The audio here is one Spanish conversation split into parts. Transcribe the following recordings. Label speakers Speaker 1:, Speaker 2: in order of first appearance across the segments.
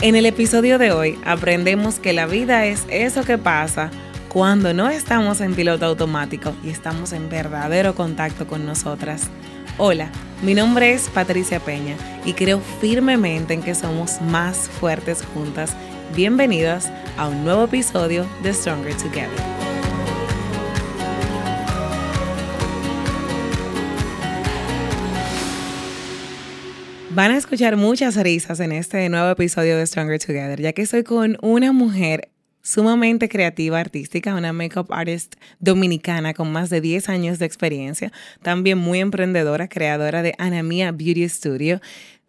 Speaker 1: En el episodio de hoy aprendemos que la vida es eso que pasa cuando no estamos en piloto automático y estamos en verdadero contacto con nosotras. Hola, mi nombre es Patricia Peña y creo firmemente en que somos más fuertes juntas. Bienvenidas a un nuevo episodio de Stronger Together. Van a escuchar muchas risas en este nuevo episodio de Stronger Together, ya que estoy con una mujer sumamente creativa, artística, una makeup artist dominicana con más de 10 años de experiencia, también muy emprendedora, creadora de Anamia Beauty Studio,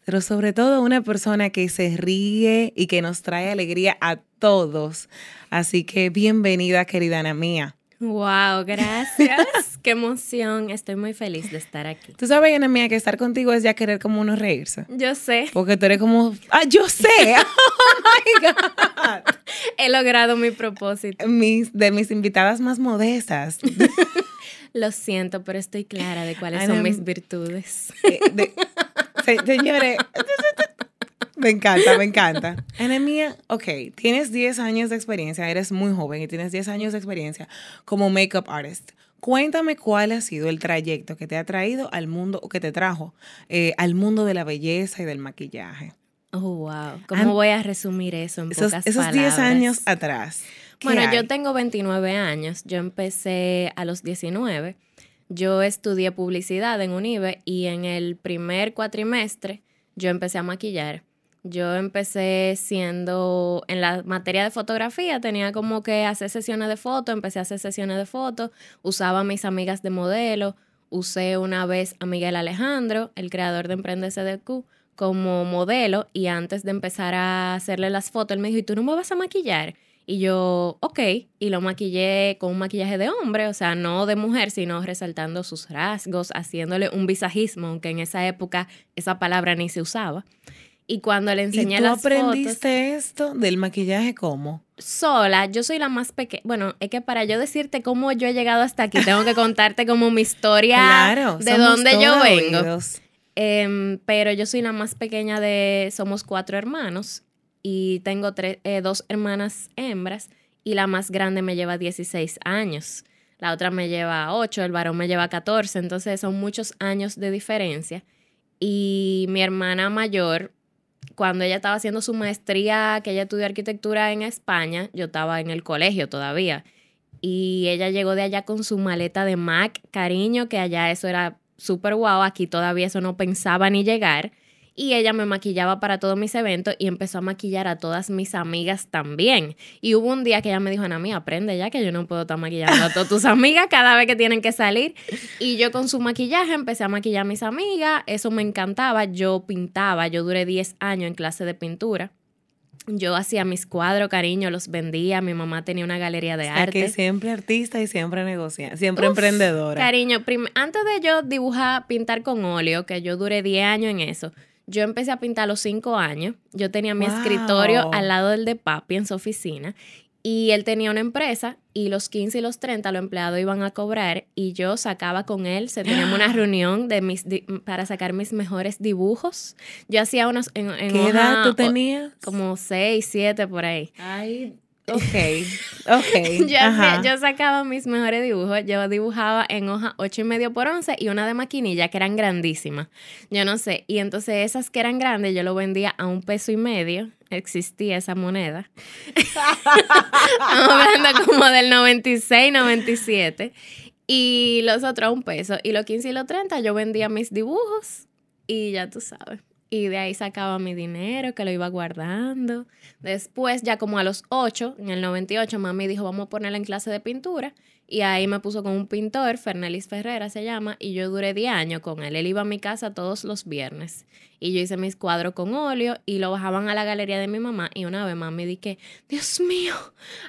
Speaker 1: pero sobre todo una persona que se ríe y que nos trae alegría a todos. Así que bienvenida, querida Anamia.
Speaker 2: Wow, gracias. Qué emoción. Estoy muy feliz de estar aquí.
Speaker 1: Tú sabes, Ana mía, que estar contigo es ya querer como uno reírse.
Speaker 2: Yo sé.
Speaker 1: Porque tú eres como, ah, yo sé. Oh my God.
Speaker 2: He logrado mi propósito.
Speaker 1: Mis, de mis invitadas más modestas.
Speaker 2: Lo siento, pero estoy clara de cuáles son mis virtudes.
Speaker 1: Eh, señores, me encanta, me encanta. Anemia, ok, tienes 10 años de experiencia, eres muy joven y tienes 10 años de experiencia como makeup artist. Cuéntame cuál ha sido el trayecto que te ha traído al mundo, o que te trajo eh, al mundo de la belleza y del maquillaje.
Speaker 2: Oh, wow. ¿Cómo voy a resumir eso en
Speaker 1: esos,
Speaker 2: pocas
Speaker 1: esos 10 años atrás.
Speaker 2: Bueno, yo tengo 29 años. Yo empecé a los 19. Yo estudié publicidad en UNIBE y en el primer cuatrimestre yo empecé a maquillar. Yo empecé siendo en la materia de fotografía, tenía como que hacer sesiones de fotos, empecé a hacer sesiones de fotos, usaba a mis amigas de modelo, usé una vez a Miguel Alejandro, el creador de Emprende CDQ, como modelo y antes de empezar a hacerle las fotos, él me dijo, ¿y tú no me vas a maquillar? Y yo, ok, y lo maquillé con un maquillaje de hombre, o sea, no de mujer, sino resaltando sus rasgos, haciéndole un visajismo, aunque en esa época esa palabra ni se usaba. Y cuando le enseñé ¿Y tú
Speaker 1: aprendiste esto del maquillaje cómo?
Speaker 2: Sola, yo soy la más pequeña. Bueno, es que para yo decirte cómo yo he llegado hasta aquí, tengo que contarte como mi historia claro, de dónde yo vengo. Em, pero yo soy la más pequeña de. Somos cuatro hermanos y tengo eh, dos hermanas hembras y la más grande me lleva 16 años. La otra me lleva 8, el varón me lleva 14, entonces son muchos años de diferencia. Y mi hermana mayor cuando ella estaba haciendo su maestría, que ella estudió arquitectura en España, yo estaba en el colegio todavía. Y ella llegó de allá con su maleta de Mac, cariño, que allá eso era súper guau, aquí todavía eso no pensaba ni llegar y ella me maquillaba para todos mis eventos y empezó a maquillar a todas mis amigas también. Y hubo un día que ella me dijo, Ana mía, aprende ya que yo no puedo estar maquillando a todas tus amigas cada vez que tienen que salir. Y yo con su maquillaje empecé a maquillar a mis amigas, eso me encantaba, yo pintaba, yo duré 10 años en clase de pintura. Yo hacía mis cuadros, cariño, los vendía. Mi mamá tenía una galería de arte.
Speaker 1: Que siempre artista y siempre negocia, siempre emprendedora.
Speaker 2: Cariño, antes de yo dibujar, pintar con óleo, que yo duré 10 años en eso, yo empecé a pintar a los cinco años. Yo tenía mi escritorio al lado del de papi en su oficina. Y él tenía una empresa y los 15 y los 30 los empleados iban a cobrar y yo sacaba con él, se teníamos una reunión de mis para sacar mis mejores dibujos. Yo hacía unos en,
Speaker 1: ¿Qué edad tú tenías?
Speaker 2: Como 6, 7 por ahí.
Speaker 1: Ay, Ok, ok.
Speaker 2: yo, sacaba mis mejores dibujos. Yo dibujaba en hoja 8 y medio por 11 y una de maquinilla que eran grandísimas. Yo no sé. Y entonces esas que eran grandes yo lo vendía a un peso y medio. Existía esa moneda. Estamos hablando como del 96, 97. Y los otros a un peso. Y los 15 y los 30 yo vendía mis dibujos. Y ya tú sabes. Y de ahí sacaba mi dinero, que lo iba guardando. Después, ya como a los 8, en el 98, mami dijo, vamos a ponerla en clase de pintura. Y ahí me puso con un pintor, Fernelis Ferrera se llama, y yo duré 10 años con él. Él iba a mi casa todos los viernes. Y yo hice mis cuadros con óleo y lo bajaban a la galería de mi mamá. Y una vez mami dije, Dios mío,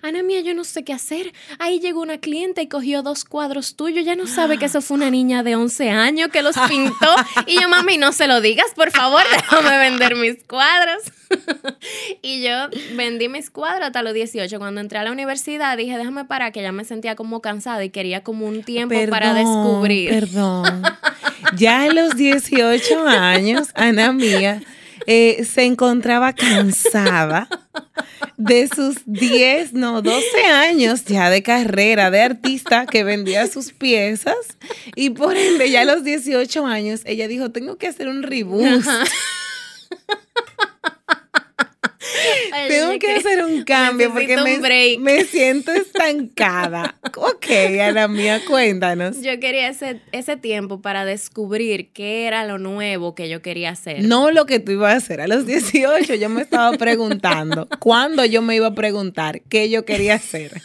Speaker 2: Ana mía, yo no sé qué hacer. Ahí llegó una cliente y cogió dos cuadros tuyos. Ya no sabe que eso fue una niña de 11 años que los pintó. Y yo, mami, no se lo digas, por favor, déjame vender mis cuadros. y yo vendí mis cuadros hasta los 18. Cuando entré a la universidad dije, déjame parar, que ya me sentía como cansada y quería como un tiempo para descubrir.
Speaker 1: Perdón. ya en los 18 años, Ana mía, eh, se encontraba cansada de sus 10, no, 12 años ya de carrera de artista que vendía sus piezas y por ende ya a los 18 años ella dijo, tengo que hacer un reboot. Tengo que hacer un cambio porque me, me, siento estancada. ok, Ana mía, cuéntanos.
Speaker 2: Yo quería ese, ese tiempo para descubrir qué era lo nuevo que yo quería hacer.
Speaker 1: No lo que tú ibas a hacer. A los 18 yo me estaba preguntando, ¿cuándo yo me iba a preguntar qué yo quería hacer?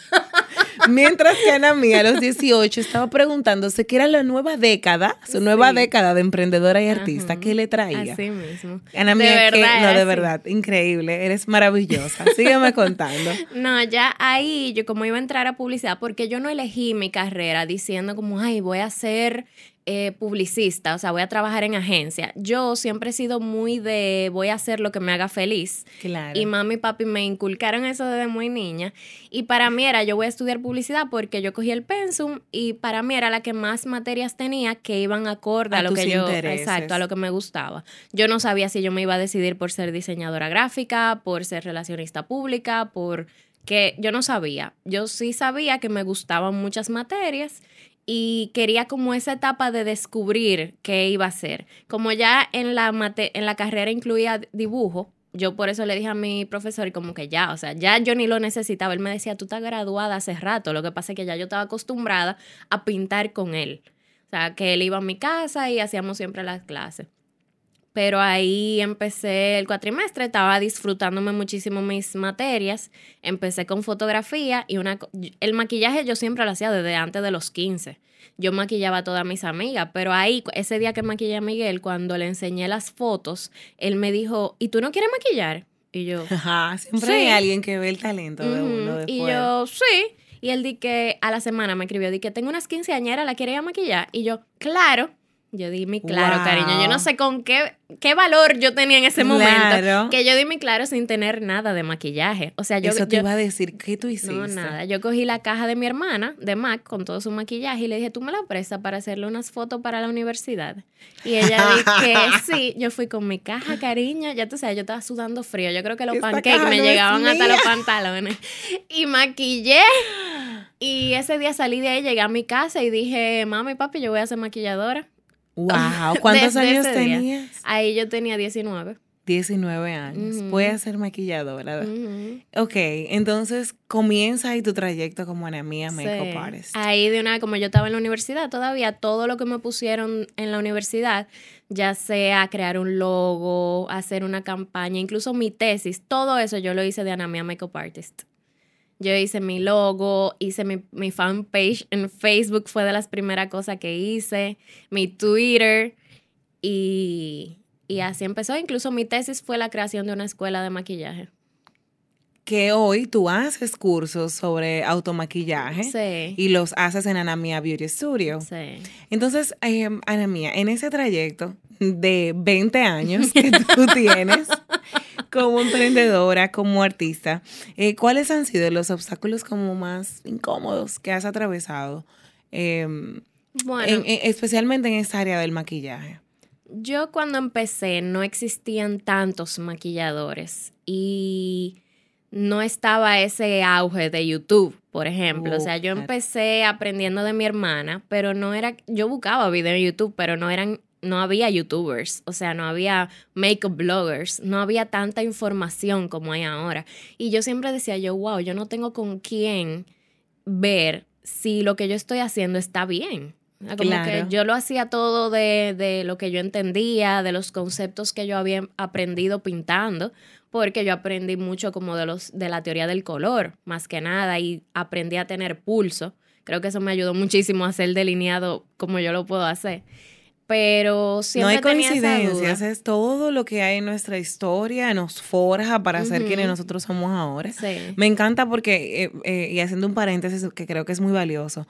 Speaker 1: Mientras que Ana Mía a los 18 estaba preguntándose qué era la nueva década, su nueva década de emprendedora y artista, ¿qué le traía?
Speaker 2: Así mismo.
Speaker 1: Ana Mía, no, de verdad, increíble, eres maravillosa. Sígueme contando.
Speaker 2: No, ya ahí yo como iba a entrar a publicidad, porque yo no elegí mi carrera diciendo como, ay, voy a ser eh, publicista, o sea, voy a trabajar en agencia. Yo siempre he sido muy de voy a hacer lo que me haga feliz.
Speaker 1: Claro.
Speaker 2: Y mami y papi me inculcaron eso desde muy niña. Y para mí era, yo voy a estudiar publicidad porque yo cogí el pensum y para mí era la que más materias tenía que iban acorde a, lo que yo, exacto, a lo que me gustaba. Yo no sabía si yo me iba a decidir por ser diseñadora gráfica, por ser relacionista pública, por que yo no sabía. Yo sí sabía que me gustaban muchas materias y quería como esa etapa de descubrir qué iba a hacer. Como ya en la, en la carrera incluía dibujo, yo por eso le dije a mi profesor como que ya, o sea, ya yo ni lo necesitaba. Él me decía, tú estás graduada hace rato. Lo que pasa es que ya yo estaba acostumbrada a pintar con él. O sea, que él iba a mi casa y hacíamos siempre las clases. Pero ahí empecé el cuatrimestre, estaba disfrutándome muchísimo mis materias. Empecé con fotografía y una, el maquillaje yo siempre lo hacía desde antes de los 15. Yo maquillaba a todas mis amigas, pero ahí, ese día que maquillé a Miguel, cuando le enseñé las fotos, él me dijo, ¿y tú no quieres maquillar? Y yo,
Speaker 1: Ajá, siempre hay alguien que ve el talento de uno.
Speaker 2: Y yo, sí. Y él di que a la semana me escribió, di que tengo unas quinceañeras, ¿la quería maquillar? Y yo, claro. Yo di mi claro, cariño. Yo no sé con qué, qué valor yo tenía en ese momento. Que yo di mi claro sin tener nada de maquillaje. O sea, yo.
Speaker 1: Eso te iba a decir, ¿qué tú hiciste?
Speaker 2: No, nada. Yo cogí la caja de mi hermana, de MAC, con todo su maquillaje y le dije, ¿tú me la prestas para hacerle unas fotos para la universidad? Y ella dijo que sí. Yo fui con mi caja, cariño. Ya tú sabes, yo estaba sudando frío. Yo creo que los pancakes me llegaban hasta los pantalones. Y maquillé. Y ese día salí de ahí, llegué a mi casa y dije, mami, papi, yo voy a ser maquilladora.
Speaker 1: Wow, ¿cuántos años tenías?
Speaker 2: Ahí yo tenía 19.
Speaker 1: 19 años. Voy a ser maquilladora. Ok, entonces comienza ahí tu trayecto como Ana Mía Makeup Artist.
Speaker 2: Ahí de una, como yo estaba en la universidad todavía, todo lo que me pusieron en la universidad, ya sea crear un logo, hacer una campaña, incluso mi tesis, todo eso yo lo hice de Ana Mía Makeup Artist. Yo hice mi logo, hice mi, mi fanpage en Facebook, fue de las primeras cosas que hice, mi Twitter y, y así empezó. Incluso mi tesis fue la creación de una escuela de maquillaje
Speaker 1: que hoy tú haces cursos sobre automaquillaje y los haces en Anamia Beauty Studio.
Speaker 2: Sí.
Speaker 1: Entonces, eh, Anamia, en ese trayecto de 20 años que tú tienes como emprendedora, como artista, eh, ¿cuáles han sido los obstáculos como más incómodos que has atravesado? Em, bueno, especialmente en esa área del maquillaje.
Speaker 2: Yo cuando empecé no existían tantos maquilladores y no estaba ese auge de YouTube, por ejemplo. o sea, yo empecé aprendiendo de mi hermana, pero no era, yo buscaba videos en YouTube, pero no eran, no había YouTubers, o sea, no había makeup bloggers, no había tanta información como hay ahora. Y yo siempre decía yo, wow, yo no tengo con quién ver si lo que yo estoy haciendo está bien. Como que yo lo hacía todo de, de, lo que yo entendía, de los conceptos que yo había aprendido pintando, porque yo aprendí mucho como de, los, de la teoría del color, más que nada, y aprendí a tener pulso. Creo que eso me ayudó muchísimo a hacer delineado como yo lo puedo hacer. Pero siempre
Speaker 1: No hay coincidencias, es todo lo que hay en nuestra historia, nos forja para ser quienes nosotros somos ahora. Me encanta porque, eh, eh, y haciendo un paréntesis que creo que es muy valioso,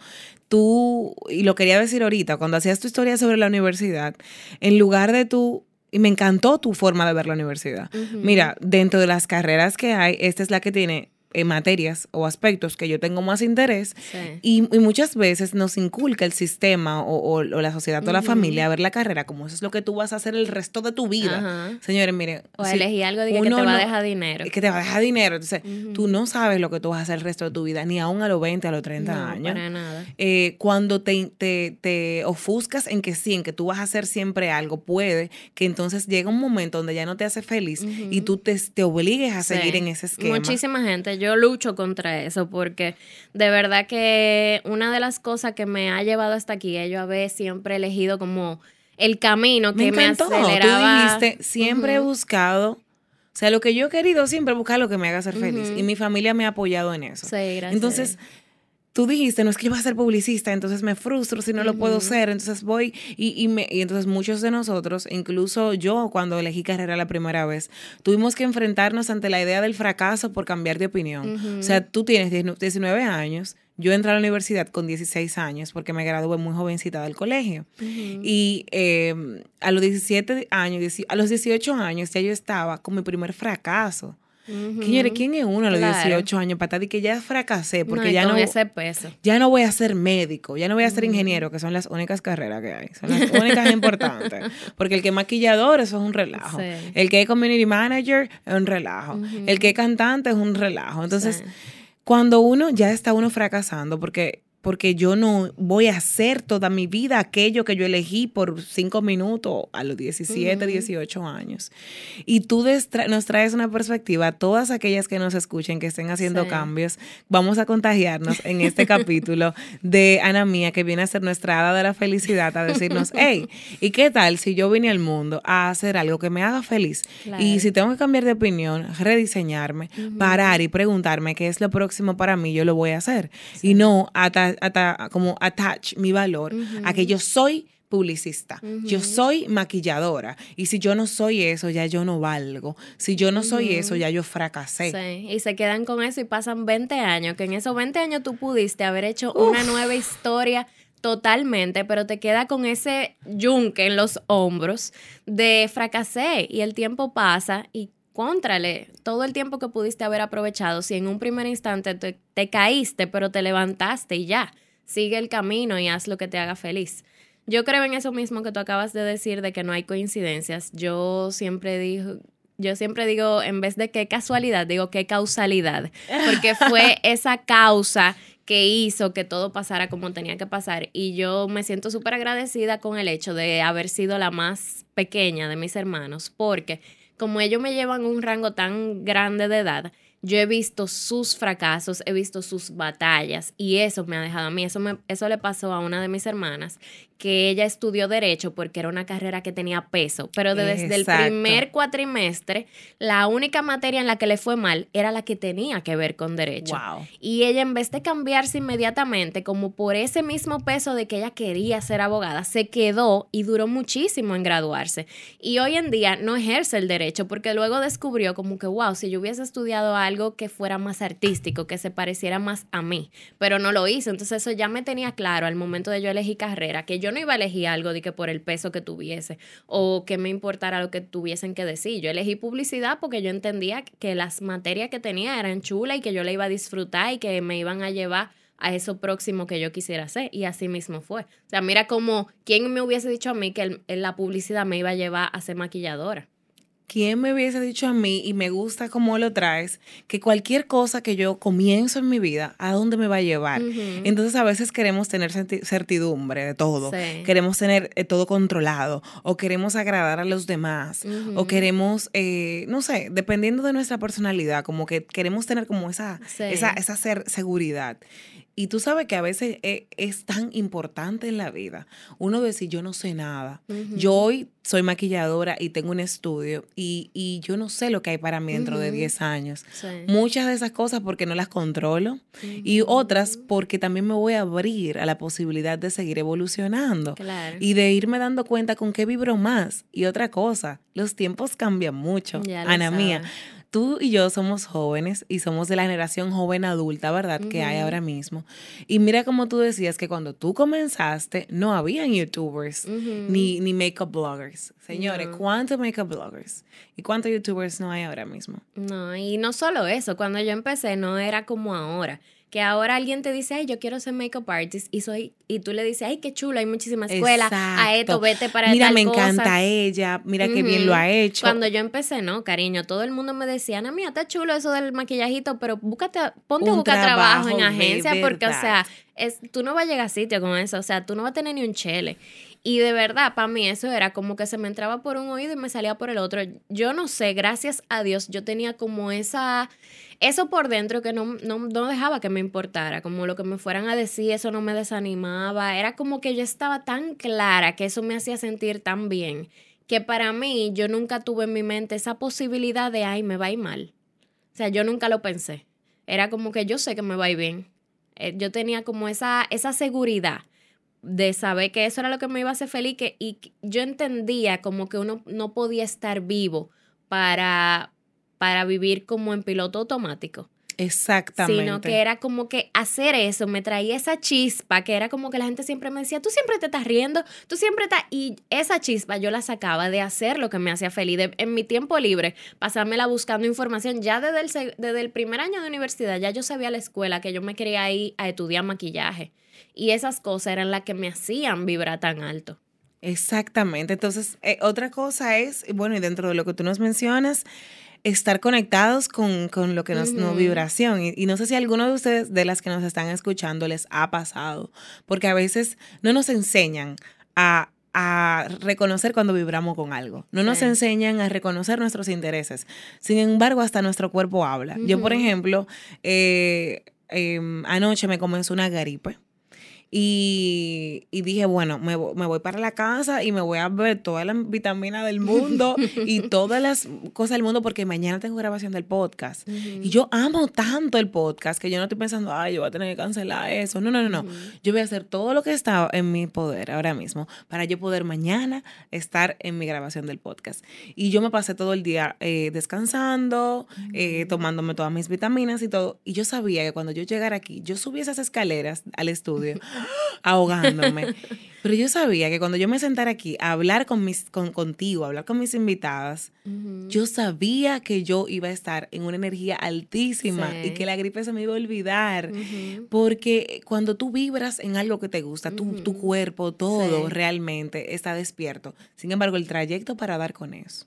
Speaker 1: tú, y lo quería decir ahorita, cuando hacías tu historia sobre la universidad, en lugar de tú y me encantó tu forma de ver la universidad. Mira, dentro de las carreras que hay, esta es la que tiene eh, materias o aspectos que yo tengo más interés
Speaker 2: Sí.
Speaker 1: y, y muchas veces nos inculca el sistema o, o- o la sociedad o la familia a ver la carrera como eso es lo que tú vas a hacer el resto de tu vida. Señores, miren.
Speaker 2: O
Speaker 1: si
Speaker 2: elegí algo de que, te va a
Speaker 1: no-
Speaker 2: dejar dinero.
Speaker 1: que te va a dejar dinero. Entonces, tú no sabes lo que tú vas a hacer el resto de tu vida, ni aún a los 20, a los 30
Speaker 2: No,
Speaker 1: años.
Speaker 2: para nada.
Speaker 1: Eh, cuando te, te, te ofuscas en que sí, en que tú vas a hacer siempre algo, puede que entonces llega un momento donde ya no te hace feliz y tú te, te obligues a seguir en ese esquema.
Speaker 2: Muchísima gente, yo lucho contra eso porque de verdad que una de las cosas que me ha llevado hasta aquí es yo haber siempre elegido como el camino
Speaker 1: Me
Speaker 2: que me,
Speaker 1: encantó.
Speaker 2: aceleraba.
Speaker 1: Tú dijiste, siempre he buscado, o sea, lo que yo he querido siempre es buscar lo que me haga ser feliz. Y mi familia me ha apoyado en eso.
Speaker 2: Sí, gracias.
Speaker 1: Entonces, tú dijiste, no es que yo voy a ser publicista, entonces me frustro si no lo puedo ser, entonces voy y, y, me, y entonces muchos de nosotros, incluso yo cuando elegí carrera la primera vez, tuvimos que enfrentarnos ante la idea del fracaso por cambiar de opinión. O sea, tú tienes 19 años. Yo entré a la universidad con 16 años porque me gradué muy jovencita del colegio. Y eh, a los 17 años, a los 18 años ya yo estaba con mi primer fracaso. Señores, ¿quién es uno a los
Speaker 2: Claro.
Speaker 1: 18 años para y que ya fracasé? Porque
Speaker 2: No,
Speaker 1: ya no,
Speaker 2: ese peso.
Speaker 1: ya no voy a ser médico, ya no voy a ser ingeniero, que son las únicas carreras que hay. Son las únicas importantes. Porque el que es maquillador, eso es un relajo.
Speaker 2: Sí.
Speaker 1: El que es community manager es un relajo. El que es cantante es un relajo. Entonces,
Speaker 2: Sí.
Speaker 1: cuando uno ya está uno fracasando, porque, porque yo no voy a hacer toda mi vida aquello que yo elegí por cinco minutos a los 17, 18 años. Y tú destra- nos traes una perspectiva, todas aquellas que nos escuchen, que estén haciendo
Speaker 2: Sí.
Speaker 1: cambios, vamos a contagiarnos en este capítulo de Ana Mía, que viene a ser nuestra hada de la felicidad, a decirnos, hey, ¿y qué tal si yo vine al mundo a hacer algo que me haga feliz?
Speaker 2: Claro.
Speaker 1: Y si tengo que cambiar de opinión, rediseñarme, parar y preguntarme qué es lo próximo para mí, yo lo voy a hacer. Y no ata- ata- como attach mi valor a que yo soy publicista, yo soy maquilladora y si yo no soy eso, ya yo no valgo. Si yo no soy eso, ya yo fracasé.
Speaker 2: Sí, y se quedan con eso y pasan 20 años, que en esos 20 años tú pudiste haber hecho una nueva historia totalmente, pero te queda con ese yunque en los hombros de fracasé y el tiempo pasa y contrale todo el tiempo que pudiste haber aprovechado, si en un primer instante te, te caíste, pero te levantaste y ya, sigue el camino y haz lo que te haga feliz. Yo creo en eso mismo que tú acabas de decir de que no hay coincidencias. Yo siempre digo, yo siempre digo, en vez de qué casualidad, digo qué causalidad, porque fue esa causa que hizo que todo pasara como tenía que pasar. Y yo me siento súper agradecida con el hecho de haber sido la más pequeña de mis hermanos, porque como ellos me llevan un rango tan grande de edad, yo he visto sus fracasos, he visto sus batallas y eso me ha dejado a mí. Eso, me, eso le pasó a una de mis hermanas, que ella estudió derecho porque era una carrera que tenía peso, pero desde el primer cuatrimestre, la única materia en la que le fue mal era la que tenía que ver con derecho.
Speaker 1: Wow.
Speaker 2: Y ella en vez de cambiarse inmediatamente, como por ese mismo peso de que ella quería ser abogada, se quedó y duró muchísimo en graduarse. Y hoy en día no ejerce el derecho porque luego descubrió como que, wow, si yo hubiese estudiado algo que fuera más artístico, que se pareciera más a mí, pero no lo hizo. Entonces eso ya me tenía claro al momento de yo elegir carrera, que yo no iba a elegir algo de que por el peso que tuviese o que me importara lo que tuviesen que decir. Yo elegí publicidad porque yo entendía que las materias que tenía eran chulas y que yo la iba a disfrutar y que me iban a llevar a eso próximo que yo quisiera hacer. Y así mismo fue. O sea, mira como, ¿quién me hubiese dicho a mí que el- la publicidad me iba a llevar a ser maquilladora?
Speaker 1: ¿Quién me hubiese dicho a mí, y me gusta cómo lo traes, que cualquier cosa que yo comienzo en mi vida, ¿a dónde me va a llevar? Entonces a veces queremos tener certi- certidumbre de todo,
Speaker 2: Sí.
Speaker 1: queremos tener eh, todo controlado, o queremos agradar a los demás, o queremos, eh, no sé, dependiendo de nuestra personalidad, como que queremos tener como esa,
Speaker 2: Sí.
Speaker 1: esa, esa ser- seguridad. Y tú sabes que a veces e- es, tan importante en la vida uno decir, yo no sé nada. Yo hoy soy maquilladora y tengo un estudio y, y yo no sé lo que hay para mí dentro de
Speaker 2: Ujú.
Speaker 1: 10 años.
Speaker 2: Sí.
Speaker 1: Muchas de esas cosas porque no las controlo y otras porque también me voy a abrir a la posibilidad de seguir evolucionando
Speaker 2: Claro.
Speaker 1: y de irme dando cuenta con qué vibro más. Y otra cosa, los tiempos cambian mucho. Ana mía. Tú y yo somos jóvenes y somos de la generación joven adulta, ¿verdad? Que hay ahora mismo. Y mira como tú decías que cuando tú comenzaste no habían youtubers ni, ni makeup bloggers. Señores, ¿cuántos makeup bloggers? ¿Y cuántos youtubers no hay ahora mismo?
Speaker 2: No, y no solo eso, cuando yo empecé no era como ahora que ahora alguien te dice, ay, yo quiero ser makeup artist y soy y tú le dices, ay, qué chulo, hay muchísimas escuelas, a esto, vete para
Speaker 1: Mira, me encanta ella, mira qué bien lo ha hecho.
Speaker 2: Cuando yo empecé, no, cariño, todo el mundo me decía, Ana mía, está chulo eso del maquillajito, pero búscate, ponte a buscar trabajo, en agencia porque, o sea, es, tú no vas a llegar a sitio con eso, o sea, tú no vas a tener ni un chele. Y de verdad, para mí eso era como que se me entraba por un oído y me salía por el otro. Yo no sé, gracias a Dios, yo tenía como esa, eso por dentro que no, no, dejaba que me importara, como lo que me fueran a decir, eso no me desanimaba. Era como que yo estaba tan clara que eso me hacía sentir tan bien, que para mí yo nunca tuve en mi mente esa posibilidad de, ay, me va a ir mal. O sea, yo nunca lo pensé. Era como que yo sé que me va a ir bien. Eh, yo tenía como esa, esa seguridad de saber que eso era lo que me iba a hacer feliz y yo entendía como que uno no podía estar vivo para, para vivir como en piloto automático.
Speaker 1: Exactamente.
Speaker 2: Sino que era como que hacer eso me traía esa chispa, que era como que la gente siempre me decía, tú siempre te estás riendo, tú siempre estás... Y esa chispa yo la sacaba de hacer lo que me hacía feliz, en mi tiempo libre, pasármela buscando información. Ya desde el, desde el primer año de universidad, ya yo sabía a la escuela que yo me quería ir a estudiar maquillaje. Y esas cosas eran las que me hacían vibrar tan alto.
Speaker 1: Exactamente. Entonces, eh, otra cosa es, bueno, y dentro de lo que tú nos mencionas, estar conectados con, lo que nos, no vibración. Y, no sé si alguno de ustedes, de las que nos están escuchando, les ha pasado, porque a veces no nos enseñan a, reconocer cuando vibramos con algo. No nos enseñan a reconocer nuestros intereses. Sin embargo, hasta nuestro cuerpo habla. Yo, por ejemplo, eh, em, anoche me comenzó una gripe. Y, dije, bueno, me, voy para la casa y me voy a ver todas las vitaminas del mundo y todas las cosas del mundo porque mañana tengo grabación del podcast. Y yo amo tanto el podcast que yo no estoy pensando, ay, yo voy a tener que cancelar eso. No, no, no, no. Yo voy a hacer todo lo que está en mi poder ahora mismo para yo poder mañana estar en mi grabación del podcast. Y yo me pasé todo el día eh, descansando, eh, tomándome todas mis vitaminas y todo. Y yo sabía que cuando yo llegara aquí, yo subí esas escaleras al estudio ahogándome. Pero yo sabía que cuando yo me sentara aquí a hablar con mis, con, contigo, a hablar con mis invitadas, yo sabía que yo iba a estar en una energía altísima y que la gripe se me iba a olvidar. Porque cuando tú vibras en algo que te gusta, tu, tu cuerpo, todo realmente está despierto. Sin embargo, el trayecto para dar con eso.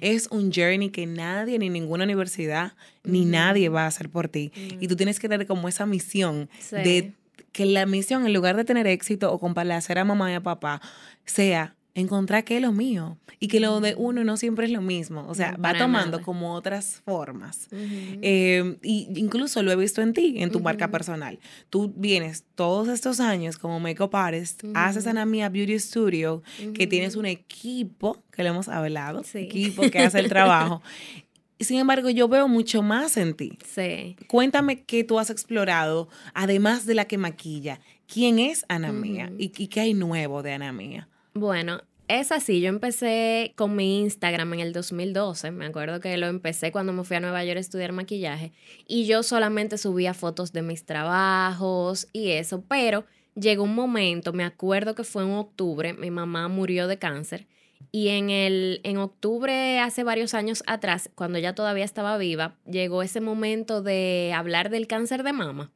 Speaker 1: Es un journey que nadie, ni ninguna universidad, ni nadie va a hacer por ti. Y tú tienes que tener como esa misión de que la misión, en lugar de tener éxito o complacer a mamá y a papá, sea encontrar qué es lo mío y que lo de uno no siempre es lo mismo, o sea, va tomando como otras formas. Eh, y incluso lo he visto en ti, en tu marca personal. Tú vienes todos estos años como makeup artist, haces a Mía Beauty Studio, que tienes un equipo, que le hemos hablado, equipo que hace el trabajo. Sin embargo, yo veo mucho más en ti.
Speaker 2: Sí.
Speaker 1: Cuéntame qué tú has explorado, además de la que maquilla. ¿Quién es Ana Mía? ¿Y, qué hay nuevo de Ana Mía?
Speaker 2: Bueno, es así. Yo empecé con mi Instagram en el 2012. Me acuerdo que lo empecé cuando me fui a Nueva York a estudiar maquillaje. Y yo solamente subía fotos de mis trabajos y eso. Pero llegó un momento, me acuerdo que fue en octubre, mi mamá murió de cáncer. Y en, el, en octubre, hace varios años atrás, cuando ella todavía estaba viva, llegó ese momento de hablar del cáncer de mama.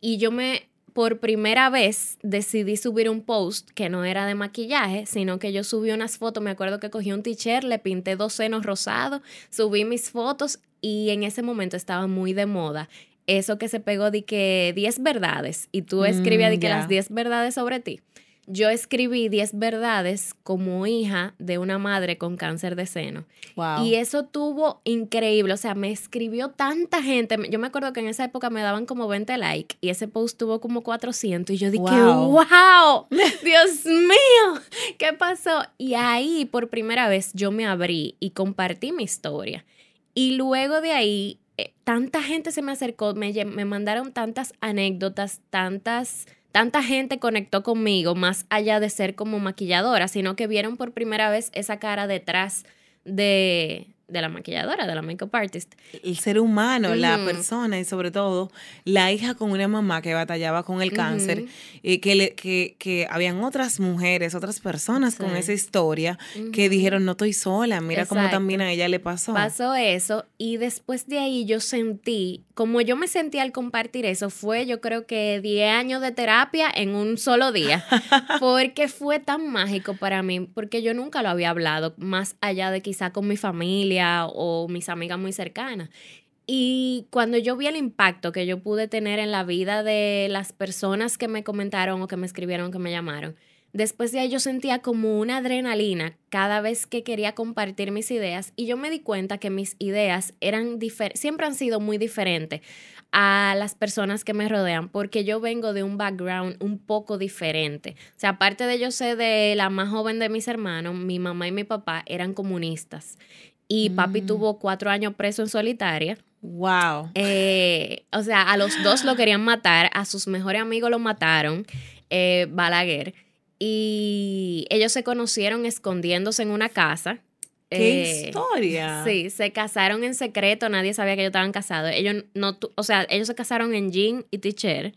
Speaker 2: Y yo me, por primera vez, decidí subir un post que no era de maquillaje, sino que yo subí unas fotos. Me acuerdo que cogí un t-shirt, le pinté dos senos rosados, subí mis fotos y en ese momento estaba muy de moda eso que se pegó de que 10 verdades y tú escribías de que las 10 verdades sobre ti yo escribí 10 verdades como hija de una madre con cáncer de seno. Y eso tuvo increíble, o sea, me escribió tanta gente. Yo me acuerdo que en esa época me daban como 20 likes y ese post tuvo como 400 y yo dije, wow, wow Dios mío, ¿qué pasó? Y ahí por primera vez yo me abrí y compartí mi historia. Y luego de ahí, eh, tanta gente se me acercó, me, me mandaron tantas anécdotas, tantas tanta gente conectó conmigo, más allá de ser como maquilladora, sino que vieron por primera vez esa cara detrás de, de la maquilladora, de la makeup artist.
Speaker 1: El ser humano, la persona y sobre todo la hija con una mamá que batallaba con el cáncer y que, le, que, que habían otras mujeres, otras personas con esa historia que dijeron no estoy sola, mira cómo también a ella le pasó.
Speaker 2: Pasó eso y después de ahí yo sentí, como yo me sentí al compartir eso, fue yo creo que 10 años de terapia en un solo día, porque fue tan mágico para mí, porque yo nunca lo había hablado, más allá de quizá con mi familia o mis amigas muy cercanas. Y cuando yo vi el impacto que yo pude tener en la vida de las personas que me comentaron o que me escribieron, que me llamaron, después de ahí yo sentía como una adrenalina cada vez que quería compartir mis ideas y yo me di cuenta que mis ideas eran siempre han sido muy diferentes a las personas que me rodean porque yo vengo de un background un poco diferente. O sea, aparte de yo ser de la más joven de mis hermanos, mi mamá y mi papá eran comunistas y papi mm. tuvo cuatro años preso en solitaria.
Speaker 1: Wow.
Speaker 2: Eh, o sea, a los dos lo querían matar, a sus mejores amigos lo mataron, eh, Balaguer. Y ellos se conocieron escondiéndose en una casa.
Speaker 1: ¡Qué eh, historia!
Speaker 2: Sí, se casaron en secreto, nadie sabía que ellos estaban casados. Ellos no, o sea, ellos se casaron en jean y t-shirt.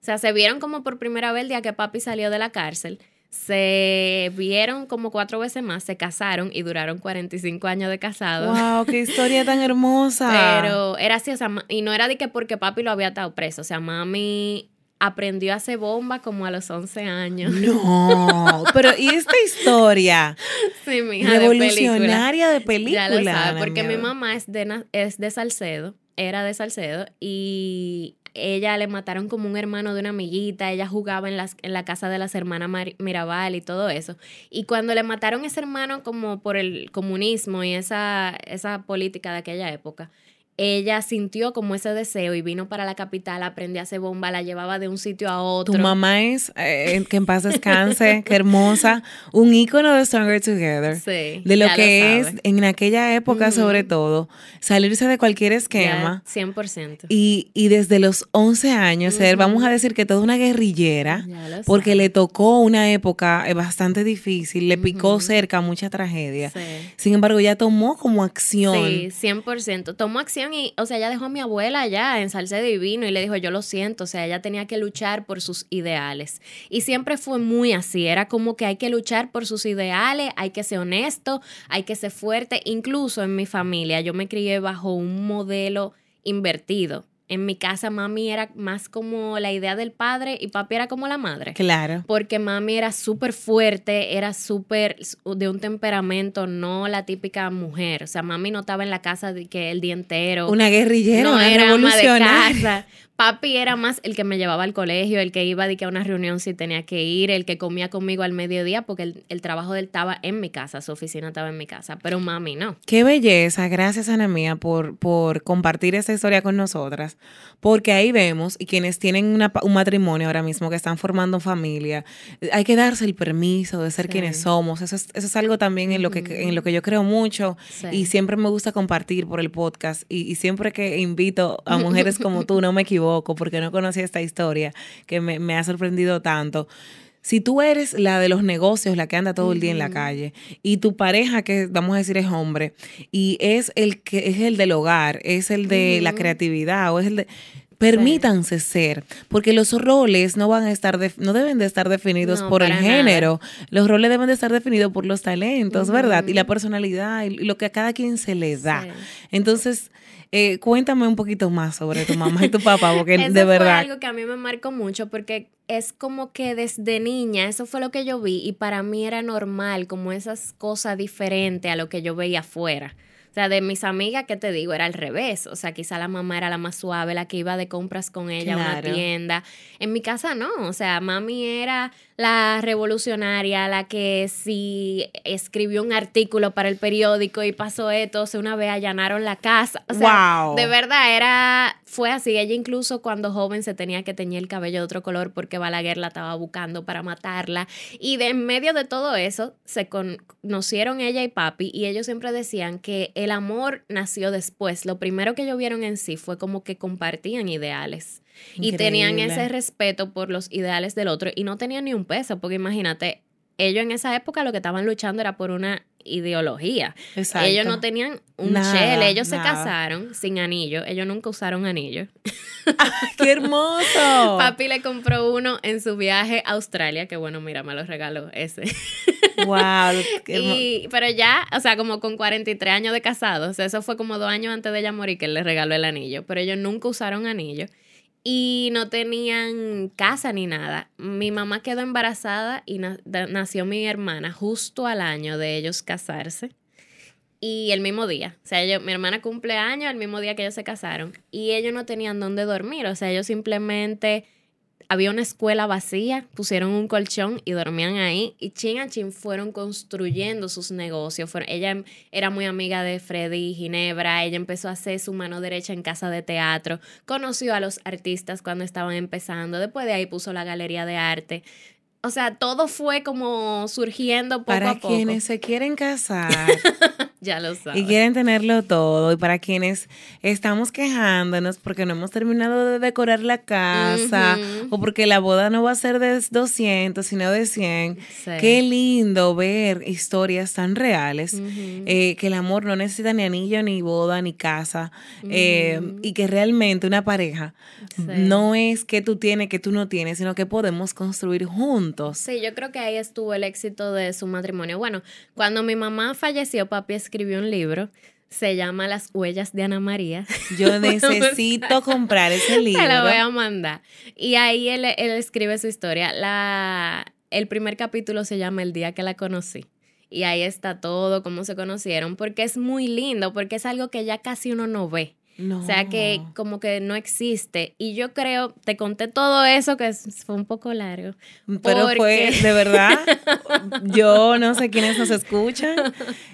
Speaker 2: O sea, se vieron como por primera vez el día que papi salió de la cárcel se vieron como cuatro veces más, se casaron y duraron 45 años de casados.
Speaker 1: ¡Wow! ¡Qué historia tan hermosa!
Speaker 2: Pero era así, o sea, y no era de que porque papi lo había estado preso, o sea, mami aprendió a hacer bomba como a los 11 años.
Speaker 1: No, pero ¿y esta historia?
Speaker 2: Sí, mi hija,
Speaker 1: Revolucionaria de película.
Speaker 2: Ya lo sabe, porque mi mamá es de, es de Salcedo, era de Salcedo, y ella le mataron como un hermano de una amiguita, ella jugaba en, las, en la casa de las hermanas Mirabal y todo eso. Y cuando le mataron ese hermano como por el comunismo y esa, esa política de aquella época, ella sintió como ese deseo y vino para la capital, aprendió a hacer bomba, la llevaba de un sitio a otro.
Speaker 1: Tu mamá es, eh, que en paz descanse, qué hermosa, un ícono de Stronger Together.
Speaker 2: Sí.
Speaker 1: De lo que es, en aquella época sobre todo, salirse de cualquier esquema.
Speaker 2: 100%.
Speaker 1: Y, y desde los 11 años, ser, vamos a decir que toda una guerrillera, porque le tocó una época eh, bastante difícil, le picó cerca mucha tragedia. Sin embargo, ella tomó como acción.
Speaker 2: Sí, 100%. Tomó acción y, o sea, ella dejó a mi abuela allá en Salcedo Divino y le dijo, yo lo siento, o sea, ella tenía que luchar por sus ideales. Y siempre fue muy así, era como que hay que luchar por sus ideales, hay que ser honesto, hay que ser fuerte. Incluso en mi familia, yo me crié bajo un modelo invertido. En mi casa mami era más como la idea del padre y papi era como la madre.
Speaker 1: Claro.
Speaker 2: Porque mami era súper fuerte, era súper de un temperamento, no la típica mujer. O sea, mami no estaba en la casa de que el día entero.
Speaker 1: Una guerrillera, no una era ama de casa.
Speaker 2: Papi era más el que me llevaba al colegio, el que iba de que a una reunión si tenía que ir, el que comía conmigo al mediodía, porque el, trabajo de él estaba en mi casa, su oficina estaba en mi casa, pero mami no.
Speaker 1: Qué belleza, gracias Ana Mía por, por compartir esa historia con nosotras, porque ahí vemos, y quienes tienen un matrimonio ahora mismo, que están formando familia, hay que darse el permiso de ser quienes somos, eso es, eso es algo también en, lo que, en lo que yo creo mucho y siempre me gusta compartir por el podcast y, y siempre que invito a mujeres como tú, no me equivoco porque no conocía esta historia que me, ha sorprendido tanto. Si tú eres la de los negocios, la que anda todo el día en la calle, y tu pareja, que vamos a decir es hombre, y es el que es el del hogar, es el de la creatividad, o es el de permítanse ser, porque los roles no van a estar no deben de estar definidos por el género, los roles deben de estar definidos por los talentos, ¿verdad? Y la personalidad y lo que a cada quien se le da. Entonces, eh, cuéntame un poquito más sobre tu mamá y tu papá, porque de verdad.
Speaker 2: Fue algo que a mí me marcó mucho porque es como que desde niña eso fue lo que yo vi y para mí era normal, como esas cosas diferentes a lo que yo veía afuera. O sea, de mis amigas, ¿qué te digo? Era al revés. O sea, quizá la mamá era la más suave, la que iba de compras con ella a una tienda. En mi casa no. O sea, mami era la revolucionaria, la que si escribió un artículo para el periódico y pasó esto, se una vez allanaron la casa. O sea, de verdad, era, fue así. Ella incluso cuando joven se tenía que teñir el cabello de otro color porque Balaguer la estaba buscando para matarla. Y de en medio de todo eso, se conocieron ella y papi y ellos siempre decían que el amor nació después. Lo primero que ellos vieron en sí fue como que compartían ideales. Y tenían ese respeto por los ideales del otro y no tenían ni un peso, porque imagínate, ellos en esa época lo que estaban luchando era por una ideología.
Speaker 1: Exacto.
Speaker 2: Ellos no tenían un
Speaker 1: Nada,
Speaker 2: ellos se casaron sin anillo, ellos nunca usaron anillo.
Speaker 1: ¡Qué hermoso!
Speaker 2: Papi le compró uno en su viaje a Australia, que bueno, mira, me lo regaló ese.
Speaker 1: ¡Wow!
Speaker 2: Y, pero ya, o sea, como con 43 años de casados, eso fue como dos años antes de ella morir que él le regaló el anillo, pero ellos nunca usaron anillo y no tenían casa ni nada. Mi mamá quedó embarazada y na- nació mi hermana justo al año de ellos casarse. Y el mismo día, o sea, ellos, mi hermana cumple años el mismo día que ellos se casaron y ellos no tenían dónde dormir, o sea, ellos simplemente había una escuela vacía, pusieron un colchón y dormían ahí. Y chin a chin fueron construyendo sus negocios. Fueron- ella era muy amiga de Freddy Ginebra. Ella empezó a hacer su mano derecha en casa de teatro. Conoció a los artistas cuando estaban empezando. Después de ahí puso la galería de arte. O sea, todo fue como surgiendo poco
Speaker 1: Para
Speaker 2: a poco.
Speaker 1: quienes se quieren casar
Speaker 2: Ya lo sabes.
Speaker 1: y quieren tenerlo todo, y para quienes estamos quejándonos porque no hemos terminado de decorar la casa, o porque la boda no va a ser de 200, sino de 100,
Speaker 2: Sí.
Speaker 1: qué lindo ver historias tan reales. Eh, que el amor no necesita ni anillo, ni boda, ni casa, eh, y que realmente una pareja
Speaker 2: Sí.
Speaker 1: no es que tú tienes, que tú no tienes, sino que podemos construir juntos.
Speaker 2: Sí, yo creo que ahí estuvo el éxito de su matrimonio. Bueno, cuando mi mamá falleció, papi escribió un libro. Se llama Las huellas de Ana María.
Speaker 1: Yo necesito comprar ese libro.
Speaker 2: Te la voy a mandar. Y ahí él, él escribe su historia. La, el primer capítulo se llama El día que la conocí. Y ahí está todo, cómo se conocieron, porque es muy lindo, porque es algo que ya casi uno no ve.
Speaker 1: No.
Speaker 2: O sea que como que no existe. Y yo creo, te conté todo eso que fue un poco largo.
Speaker 1: Pero fue, de verdad, yo no sé quiénes nos escuchan,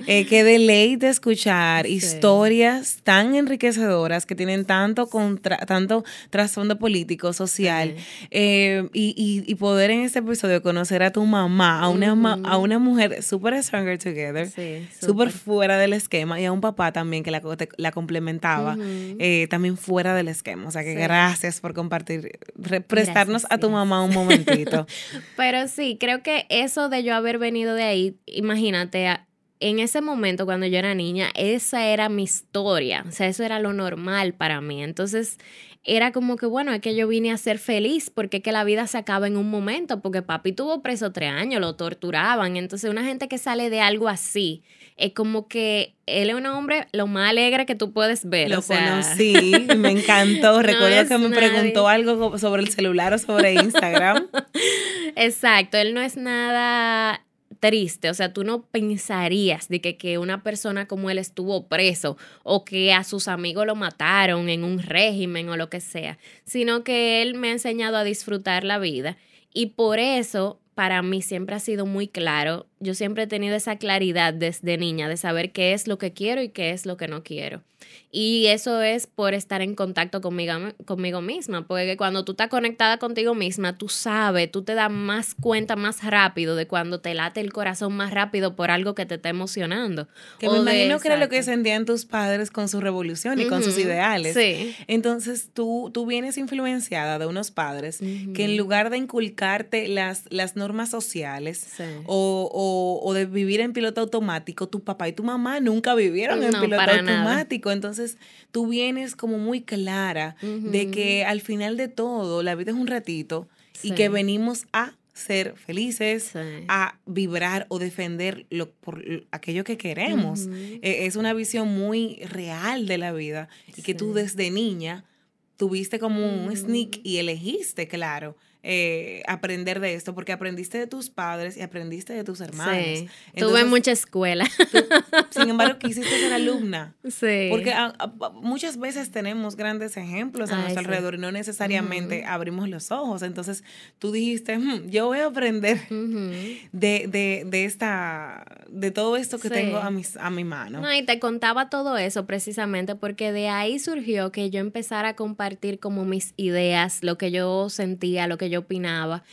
Speaker 1: eh, qué deleite escuchar
Speaker 2: Sí.
Speaker 1: historias tan enriquecedoras que tienen tanto, contra, tanto trasfondo político, social, eh, y, y- y poder en este episodio conocer a tu mamá, a una, a una mujer súper stronger together,
Speaker 2: Sí,
Speaker 1: súper fuera del esquema, y a un papá también que la, complementaba. Eh, también fuera del esquema. O sea que
Speaker 2: Sí.
Speaker 1: gracias por compartir, re- prestarnos
Speaker 2: Gracias,
Speaker 1: a tu mamá un momentito.
Speaker 2: Pero sí, creo que eso de yo haber venido de ahí, imagínate, en ese momento cuando yo era niña, esa era mi historia, o sea, eso era lo normal para mí. Entonces, era como que, bueno, es que yo vine a ser feliz porque es que la vida se acaba en un momento, porque papi tuvo preso tres años, lo torturaban. Entonces, una gente que sale de algo así, es como que él es un hombre lo más alegre que tú puedes ver.
Speaker 1: Lo
Speaker 2: o sea,
Speaker 1: conocí, me encantó. Recuerdo que me
Speaker 2: nadie.
Speaker 1: preguntó algo sobre el celular o sobre Instagram.
Speaker 2: Exacto, él no es nada triste, o sea, tú no pensarías de que, que una persona como él estuvo preso o que a sus amigos lo mataron en un régimen o lo que sea, sino que él me ha enseñado a disfrutar la vida y por eso para mí siempre ha sido muy claro, yo siempre he tenido esa claridad desde niña de saber qué es lo que quiero y qué es lo que no quiero. Y eso es por estar en contacto conmigo, conmigo misma, porque cuando tú estás conectada contigo misma, tú sabes, tú te das más cuenta más rápido de cuando te late el corazón más rápido por algo que te está emocionando.
Speaker 1: Que
Speaker 2: O
Speaker 1: me imagino que era lo que sentían tus padres con su revolución y con sus ideales.
Speaker 2: Sí.
Speaker 1: Entonces tú, tú vienes influenciada de unos padres
Speaker 2: Ujú.
Speaker 1: que en lugar de inculcarte las, las normas sociales
Speaker 2: Sí.
Speaker 1: o, o- o de vivir en piloto automático, tu papá y tu mamá nunca vivieron en piloto
Speaker 2: nada.
Speaker 1: automático. Entonces tú vienes como muy clara de que al final de todo la vida es un ratito y que venimos a ser felices,
Speaker 2: Sí.
Speaker 1: a vibrar o defender lo, por aquello que queremos. Eh, es una visión muy real de la vida y que tú desde niña tuviste como un sneak y elegiste, claro, eh, aprender de esto porque aprendiste de tus padres y aprendiste de tus hermanos.
Speaker 2: Sí. Tuve
Speaker 1: Entonces,
Speaker 2: mucha escuela.
Speaker 1: Sin embargo, quisiste ser alumna.
Speaker 2: sí.
Speaker 1: Porque a- a- muchas veces tenemos grandes ejemplos a
Speaker 2: Ay,
Speaker 1: nuestro
Speaker 2: sí.
Speaker 1: alrededor y no necesariamente abrimos los ojos. Entonces tú dijiste, "Hmm, yo voy a aprender de, de, de esta, de todo esto que
Speaker 2: Sí.
Speaker 1: tengo a, mis, a mi mano.
Speaker 2: No, y te contaba todo eso precisamente porque de ahí surgió que yo empezara a compartir como mis ideas, lo que yo sentía, lo que yo opinaba.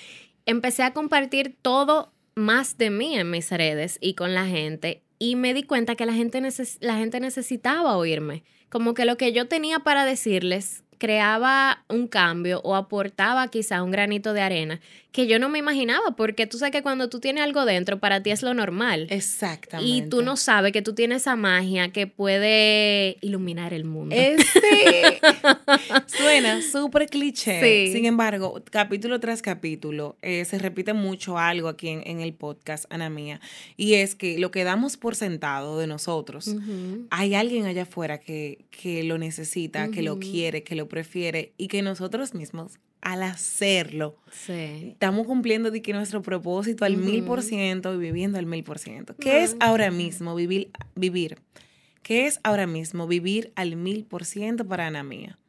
Speaker 2: Empecé a compartir todo más de mí en mis redes y con la gente y me di cuenta que la gente, la gente necesitaba oírme. Como que lo que yo tenía para decirles creaba un cambio o aportaba quizá un granito de arena que yo no me imaginaba, porque tú sabes que cuando tú tienes algo dentro, para ti es lo normal.
Speaker 1: Exactamente.
Speaker 2: Y tú no sabes que tú tienes esa magia que puede iluminar el mundo.
Speaker 1: Este suena súper cliché. Sin embargo, capítulo tras capítulo, eh, se repite mucho algo aquí en, el podcast, Ana Mía, y es que lo que damos por sentado de nosotros, hay alguien allá afuera que, que lo necesita, que lo quiere, que lo prefiere, y que nosotros mismos al hacerlo, estamos cumpliendo de que nuestro propósito al mil por ciento y viviendo al mil por ciento. ¿Qué es ahora mismo vivir, vivir? ¿Qué es ahora mismo vivir al mil por ciento para Ana Mía?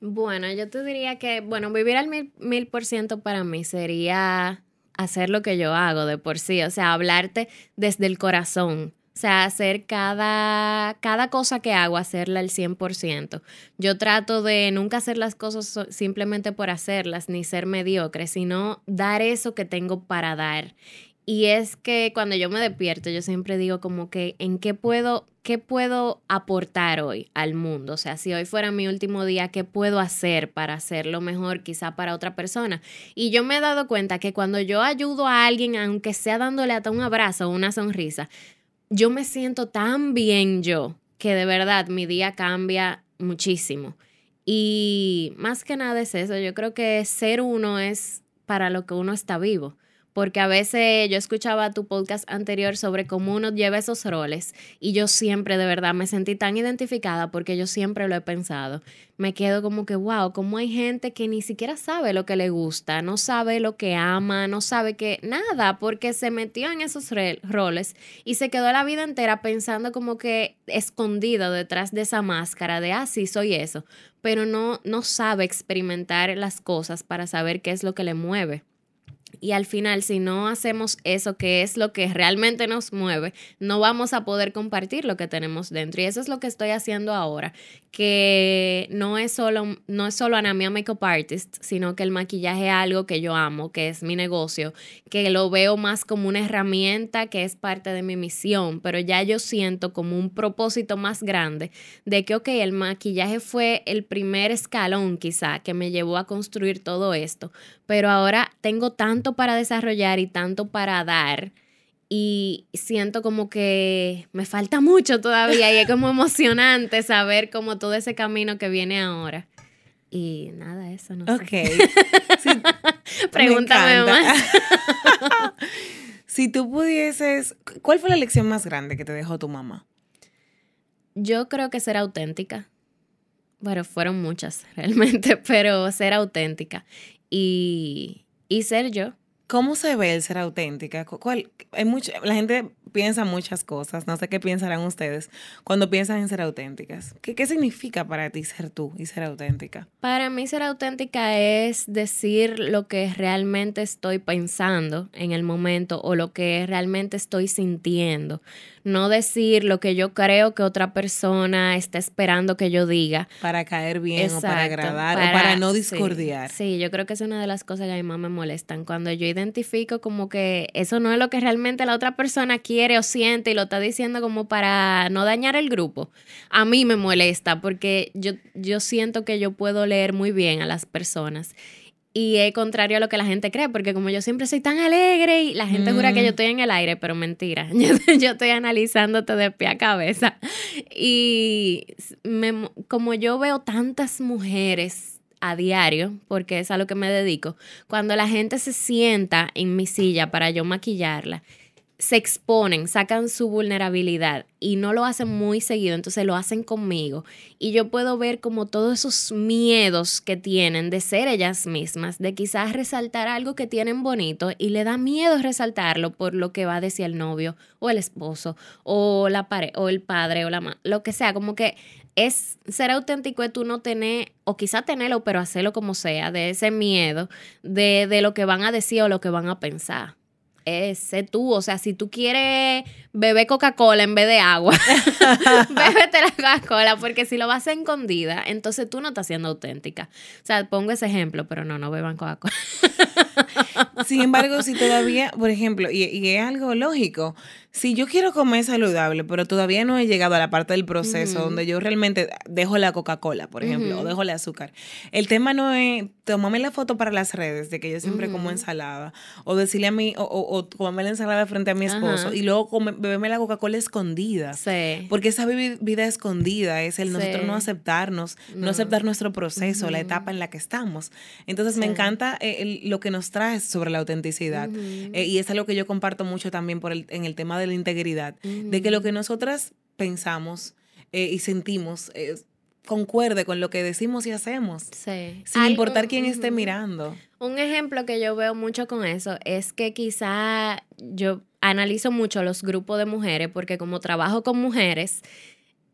Speaker 2: Bueno, yo te diría que, bueno, vivir al mil por ciento para mí sería hacer lo que yo hago de por sí, o sea, hablarte desde el corazón, o sea, hacer cada, cada cosa que hago, hacerla al 100%. Yo trato de nunca hacer las cosas simplemente por hacerlas, ni ser mediocre, sino dar eso que tengo para dar. Y es que cuando yo me despierto, yo siempre digo como que en qué puedo, qué puedo aportar hoy al mundo. O sea, si hoy fuera mi último día, ¿qué puedo hacer para hacerlo mejor quizá para otra persona? Y yo me he dado cuenta que cuando yo ayudo a alguien, aunque sea dándole hasta un abrazo o una sonrisa, yo me siento tan bien yo que de verdad mi día cambia muchísimo. Y más que nada es eso, yo creo que ser uno es para lo que uno está vivo porque a veces yo escuchaba tu podcast anterior sobre cómo uno lleva esos roles y yo siempre de verdad me sentí tan identificada porque yo siempre lo he pensado. Me quedo como que, wow, cómo hay gente que ni siquiera sabe lo que le gusta, no sabe lo que ama, no sabe que nada, porque se metió en esos roles y se quedó la vida entera pensando como que escondido detrás de esa máscara de, ah, sí, soy eso, pero no, no sabe experimentar las cosas para saber qué es lo que le mueve. Y al final, si no hacemos eso que es lo que realmente nos mueve, no vamos a poder compartir lo que tenemos dentro. Y eso es lo que estoy haciendo ahora, que no es solo, no es solo Anamia Makeup Artist, sino que el maquillaje es algo que yo amo, que es mi negocio, que lo veo más como una herramienta que es parte de mi misión, pero ya yo siento como un propósito más grande de que, ok, el maquillaje fue el primer escalón quizá que me llevó a construir todo esto, pero ahora tengo tanto para desarrollar y tanto para dar y siento como que me falta mucho todavía y es como emocionante saber como todo ese camino que viene ahora. Y nada, eso no sé. Ok. Pregúntame más.
Speaker 1: si tú pudieses, ¿cuál fue la lección más grande que te dejó tu mamá?
Speaker 2: Yo creo que ser auténtica. Bueno, fueron muchas realmente, pero ser auténtica y, y ser yo.
Speaker 1: ¿Cómo se ve el ser auténtica? ¿Cuál, hay mucho, la gente piensa muchas cosas, no sé qué pensarán ustedes cuando piensan en ser auténticas. ¿Qué, ¿Qué significa para ti ser tú y ser auténtica?
Speaker 2: Para mí ser auténtica es decir lo que realmente estoy pensando en el momento o lo que realmente estoy sintiendo no decir lo que yo creo que otra persona está esperando que yo diga.
Speaker 1: Para caer bien o para agradar o para no discordiar.
Speaker 2: Sí, yo creo que es una de las cosas que a mi mamá me molestan. Cuando yo identifico como que eso no es lo que realmente la otra persona quiere o siente y lo está diciendo como para no dañar el grupo, a mí me molesta porque yo, yo siento que yo puedo leer muy bien a las personas y es contrario a lo que la gente cree, porque como yo siempre soy tan alegre y la gente jura que yo mm. estoy en el aire, pero mentira, yo, estoy analizándote de pie a cabeza. Y como yo veo tantas mujeres a diario, porque es a lo que me dedico, cuando la gente se sienta en mi silla para yo maquillarla se exponen, sacan su vulnerabilidad y no lo hacen muy seguido, entonces lo hacen conmigo. Y yo puedo ver como todos esos miedos que tienen de ser ellas mismas, de quizás resaltar algo que tienen bonito y le da miedo resaltarlo por lo que va a decir el novio o el esposo o la pareja o el padre o la mamá, lo que sea, como que es ser auténtico es tú no tener, o quizá tenerlo, pero hacerlo como sea, de ese miedo de, de lo que van a decir o lo que van a pensar es tú. O sea, si tú quieres beber Coca-Cola en vez de agua, bébete la Coca-Cola, porque si lo vas a escondida, entonces tú no estás siendo auténtica. O sea, pongo ese ejemplo, pero no, no beban Coca-Cola.
Speaker 1: Sin embargo, si todavía, por ejemplo, y, y es algo lógico, si yo quiero comer saludable, pero todavía no he llegado a la parte del proceso donde yo realmente dejo la Coca-Cola, por ejemplo, o dejo el azúcar. El tema no es tomarme la foto para las redes de que yo siempre como ensalada, o decirle a mí, o, o, comerme la ensalada frente a mi esposo, y luego beberme la Coca-Cola escondida. Sí. Porque esa vida escondida es el nosotros no aceptarnos, no, aceptar nuestro proceso, la etapa en la que estamos. Entonces me encanta eh, lo que nos trae sobre la autenticidad. Eh, y es algo que yo comparto mucho también por el, en el tema de de la integridad, de que lo que nosotras pensamos eh, y sentimos eh, concuerde con lo que decimos y hacemos. Sí. Sin importar quién esté mirando.
Speaker 2: Un ejemplo que yo veo mucho con eso es que quizá yo analizo mucho los grupos de mujeres porque como trabajo con mujeres,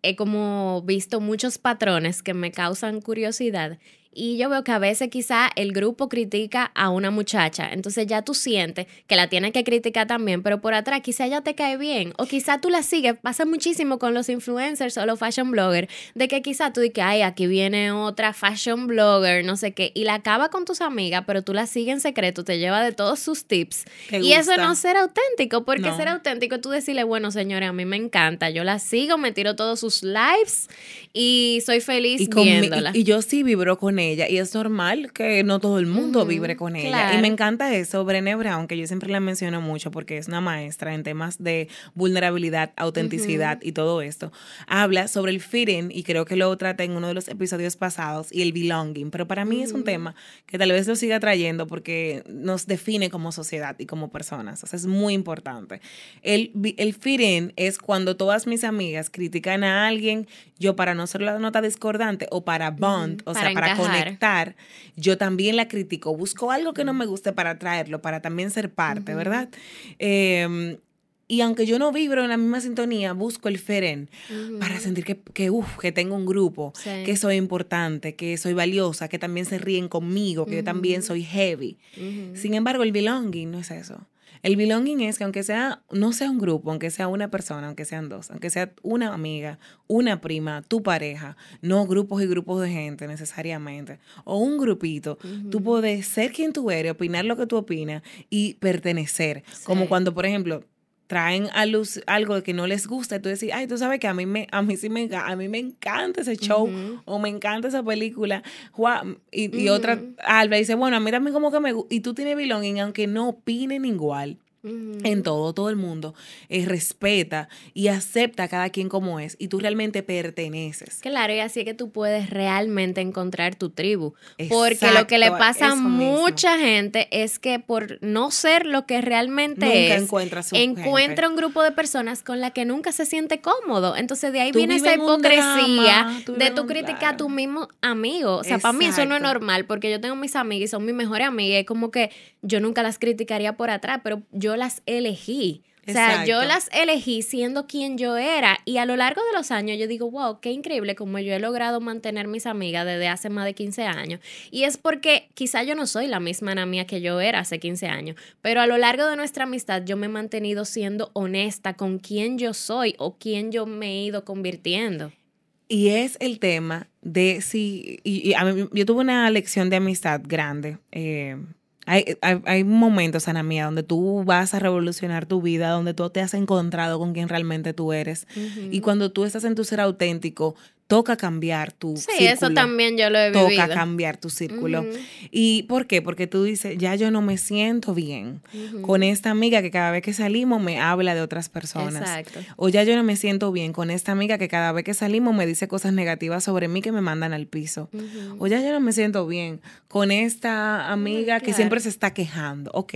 Speaker 2: he como visto muchos patrones que me causan curiosidad y yo veo que a veces quizá el grupo critica a una muchacha, entonces ya tú sientes que la tienes que criticar también, pero por atrás quizá ella te cae bien o quizá tú la sigues, pasa muchísimo con los influencers o los fashion bloggers, de que quizá tú dices, ay, aquí viene otra fashion blogger, no sé qué, y la acaba con tus amigas, pero tú la sigues en secreto, te lleva de todos sus tips. Y eso no es ser auténtico, porque ser auténtico tú decirle, bueno, señores, a mí me encanta, yo la sigo, me tiro todos sus lives y soy feliz viéndola.
Speaker 1: y, y yo sí vibro con ella. Y es normal que no todo el mundo vibre con ella. Y me encanta eso. Brené Brown, que yo siempre la menciono mucho porque es una maestra en temas de vulnerabilidad, autenticidad y todo esto. Habla sobre el fitting y creo que lo trata en uno de los episodios pasados y el belonging. Pero para mí es un tema que tal vez lo siga trayendo porque nos define como sociedad y como personas. O sea, es muy importante. El, el fitting es cuando todas mis amigas critican a alguien, yo para no ser la nota discordante o para bond, o sea, para conectar, yo también la critico. Busco algo que no me guste para traerlo, para también ser parte, ¿verdad? Em, y aunque yo no vibro en la misma sintonía, busco el feren para sentir que, que, que tengo un grupo, que soy importante, que soy valiosa, que también se ríen conmigo, que yo también soy heavy. Sin embargo, el belonging no es eso. El belonging es que aunque sea, no sea un grupo, aunque sea una persona, aunque sean dos, aunque sea una amiga, una prima, tu pareja, no grupos y grupos de gente necesariamente, o un grupito, tú puedes ser quien tú eres, opinar lo que tú opinas y pertenecer. Como cuando, por ejemplo, traen a luz algo que no les gusta y tú decís, ay, tú sabes que a mí, me, a mí sí me, a mí me encanta ese show o me encanta esa película. y, y otra, Alba dice, bueno, a mí también como que me gusta. Y tú tienes belonging aunque no opinen igual en todo, todo el mundo eh, respeta y acepta a cada quien como es y tú realmente perteneces.
Speaker 2: Claro, y así que tú puedes realmente encontrar tu tribu. porque lo que le pasa a mucha gente es que por no ser lo que realmente es, encuentra, encuentra un grupo de personas con la que nunca se siente cómodo. Entonces de ahí viene esa hipocresía de tu crítica a tu mismo amigo. O sea, para mí eso no es normal porque yo tengo mis amigas y son mis mejores amigas. Es como que yo nunca las criticaría por atrás, pero yo las elegí. O sea, yo las elegí siendo quien yo era y a lo largo de los años yo digo, wow, qué increíble como yo he logrado mantener mis amigas desde hace más de 15 años. Y es porque quizá yo no soy la misma Ana mía que yo era hace 15 años, pero a lo largo de nuestra amistad yo me he mantenido siendo honesta con quién yo soy o quién yo me he ido convirtiendo.
Speaker 1: Y es el tema de si, y, yo tuve una lección de amistad grande. Eh, hay, hay, momentos, Ana Mía, donde tú vas a revolucionar tu vida, donde tú te has encontrado con quien realmente tú eres. Y cuando tú estás en tu ser auténtico, toca cambiar tu sí,
Speaker 2: círculo. eso también yo lo he vivido.
Speaker 1: Toca cambiar tu círculo. ¿Y por qué? Porque tú dices, ya yo no me siento bien con esta amiga que cada vez que salimos me habla de otras personas. Exacto. O ya yo no me siento bien con esta amiga que cada vez que salimos me dice cosas negativas sobre mí que me mandan al piso. O ya yo no me siento bien con esta amiga que siempre se está quejando. Ok.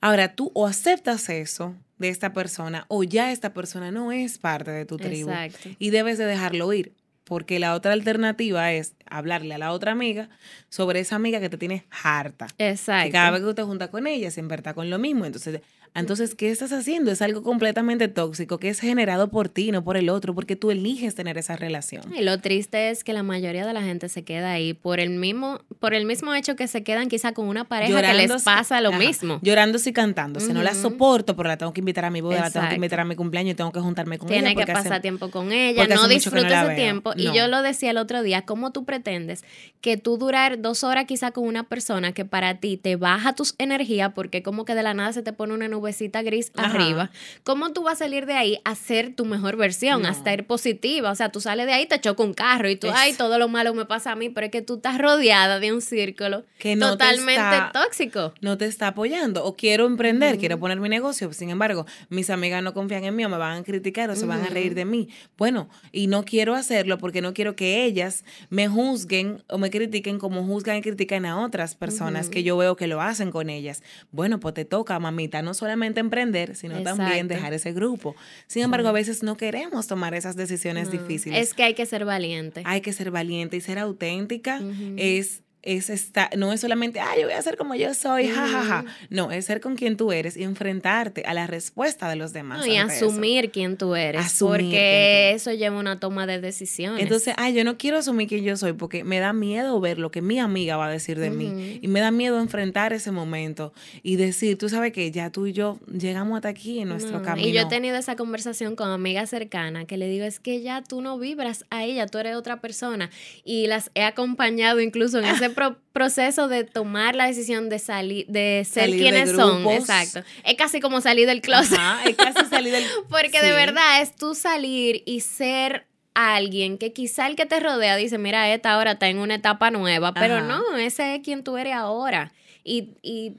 Speaker 1: Ahora tú o aceptas eso de esta persona o ya esta persona no es parte de tu tribu Exacto. y debes de dejarlo ir porque la otra alternativa es hablarle a la otra amiga sobre esa amiga que te tiene harta. Exacto. Que cada vez que tú te juntas con ella siempre está con lo mismo. Entonces, Entonces, ¿qué estás haciendo? Es algo completamente tóxico que es generado por ti, no por el otro, porque tú eliges tener esa relación.
Speaker 2: Y lo triste es que la mayoría de la gente se queda ahí por el mismo, por el mismo hecho que se quedan quizá con una pareja que les pasa lo mismo.
Speaker 1: Llorando y cantando. Si no la soporto, pero la tengo que invitar a mi boda, la tengo que invitar a mi cumpleaños, tengo que juntarme con
Speaker 2: ella.
Speaker 1: Tiene
Speaker 2: que pasar tiempo con ella, no disfruta ese tiempo. Y yo lo decía el otro día, ¿cómo tú pretendes que tú durar dos horas quizá con una persona que para ti te baja tus energías porque como que de la nada se te pone una nubecita gris arriba? ¿Cómo tú vas a salir de ahí a ser tu mejor versión, a estar positiva? O sea, tú sales de ahí, te choca un carro y tú, ay, todo lo malo me pasa a mí, pero es que tú estás rodeada de un círculo que totalmente tóxico.
Speaker 1: No te está apoyando. O quiero emprender, quiero poner mi negocio, sin embargo, mis amigas no confían en mí o me van a criticar o se van a reír de mí. Bueno, y no quiero hacerlo porque no quiero que ellas me juzguen o me critiquen como juzgan y critican a otras personas que yo veo que lo hacen con ellas. Bueno, pues te toca, mamita, no solamente emprender, sino también dejar ese grupo. Sin embargo, a veces no queremos tomar esas decisiones difíciles.
Speaker 2: Es que hay que ser valiente.
Speaker 1: Hay que ser valiente y ser auténtica es es esta, no es solamente, ah, yo voy a ser como yo soy, jajaja. No, es ser con quien tú eres y enfrentarte a la respuesta de los demás.
Speaker 2: y asumir quién tú eres. porque eso lleva una toma de decisiones.
Speaker 1: Entonces, ay, yo no quiero asumir quién yo soy porque me da miedo ver lo que mi amiga va a decir de mí. Y me da miedo enfrentar ese momento y decir, tú sabes que ya tú y yo llegamos hasta aquí en nuestro camino.
Speaker 2: Y yo he tenido esa conversación con amigas cercanas que le digo, es que ya tú no vibras a ella, tú eres otra persona. Y las he acompañado incluso en ese proceso de tomar la decisión de salir, de ser quienes son. Exacto. Es casi como salir del closet.
Speaker 1: es casi salir del
Speaker 2: Porque de verdad es tú salir y ser alguien que quizá el que te rodea dice, mira, esta ahora está en una etapa nueva, pero no, ese es quien tú eres ahora. Y, y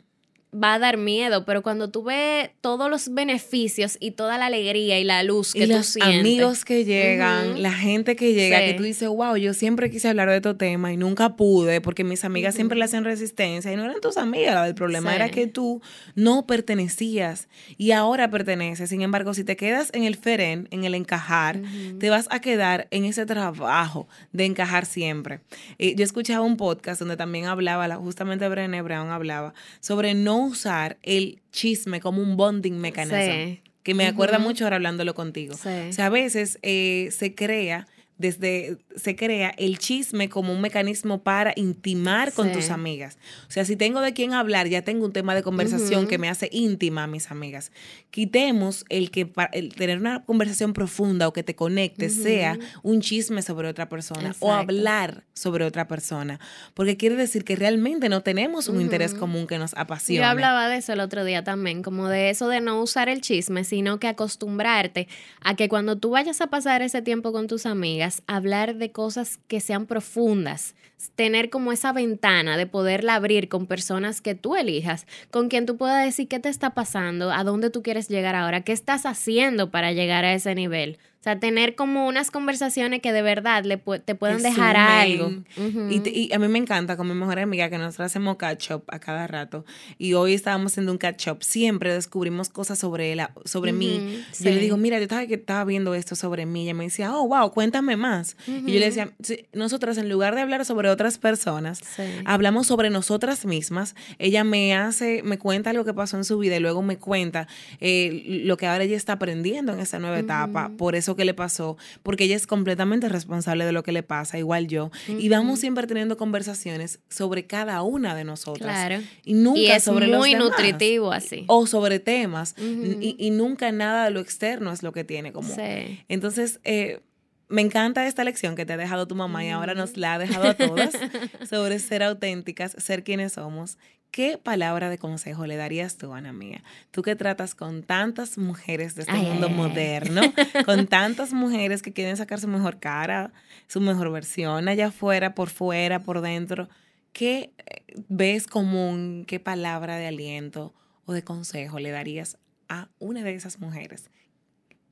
Speaker 2: va a dar miedo, pero cuando tú ves todos los beneficios y toda la alegría y la luz que y tú los
Speaker 1: amigos que llegan, la gente que llega, que tú dices, wow, yo siempre quise hablar de este tema y nunca pude porque mis amigas siempre le hacen resistencia y no eran tus amigas, el problema era que tú no pertenecías y ahora perteneces. Sin embargo, si te quedas en el feren, en el encajar, te vas a quedar en ese trabajo de encajar siempre. Y yo escuchaba un podcast donde también hablaba, justamente Brené Brown hablaba sobre no usar el chisme como un bonding mechanism. Que me acuerda mucho ahora hablándolo contigo. O sea, a veces eh, se crea desde se crea el chisme como un mecanismo para intimar con tus amigas. O sea, si tengo de quién hablar, ya tengo un tema de conversación que me hace íntima a mis amigas. Quitemos el que el tener una conversación profunda o que te conecte sea un chisme sobre otra persona o hablar sobre otra persona, porque quiere decir que realmente no tenemos un interés común que nos apasione.
Speaker 2: Yo hablaba de eso el otro día también, como de eso de no usar el chisme, sino que acostumbrarte a que cuando tú vayas a pasar ese tiempo con tus amigas hablar de cosas que sean profundas, tener como esa ventana de poderla abrir con personas que tú elijas, con quien tú puedas decir qué te está pasando, a dónde tú quieres llegar ahora, qué estás haciendo para llegar a ese nivel. O sea, tener como unas conversaciones que de verdad le te puedan dejar algo.
Speaker 1: y, a mí me encanta con mi mejor amiga que nosotros hacemos catch up a cada rato. Y hoy estábamos haciendo un catch up. Siempre descubrimos cosas sobre, la, sobre mí. Yo le digo, mira, yo estaba, que estaba viendo esto sobre mí. Y ella me decía, oh, wow, cuéntame más. Y yo le decía, nosotros en lugar de hablar sobre otras personas, hablamos sobre nosotras mismas. Ella me hace, me cuenta lo que pasó en su vida y luego me cuenta eh, lo que ahora ella está aprendiendo en esa nueva etapa. Por eso que le pasó, porque ella es completamente responsable de lo que le pasa, igual yo. Y vamos siempre teniendo conversaciones sobre cada una de nosotras. Claro. Y nunca
Speaker 2: es
Speaker 1: sobre
Speaker 2: muy nutritivo así.
Speaker 1: O sobre temas. y, nunca nada de lo externo es lo que tiene como. Sí. Entonces, eh, me encanta esta lección que te ha dejado tu mamá y ahora nos la ha dejado a todas sobre ser auténticas, ser quienes somos ¿Qué palabra de consejo le darías tú, Ana mía? Tú que tratas con tantas mujeres de este mundo moderno, con tantas mujeres que quieren sacar su mejor cara, su mejor versión allá afuera, por fuera, por dentro. ¿Qué eh, ves común, qué palabra de aliento o de consejo le darías a una de esas mujeres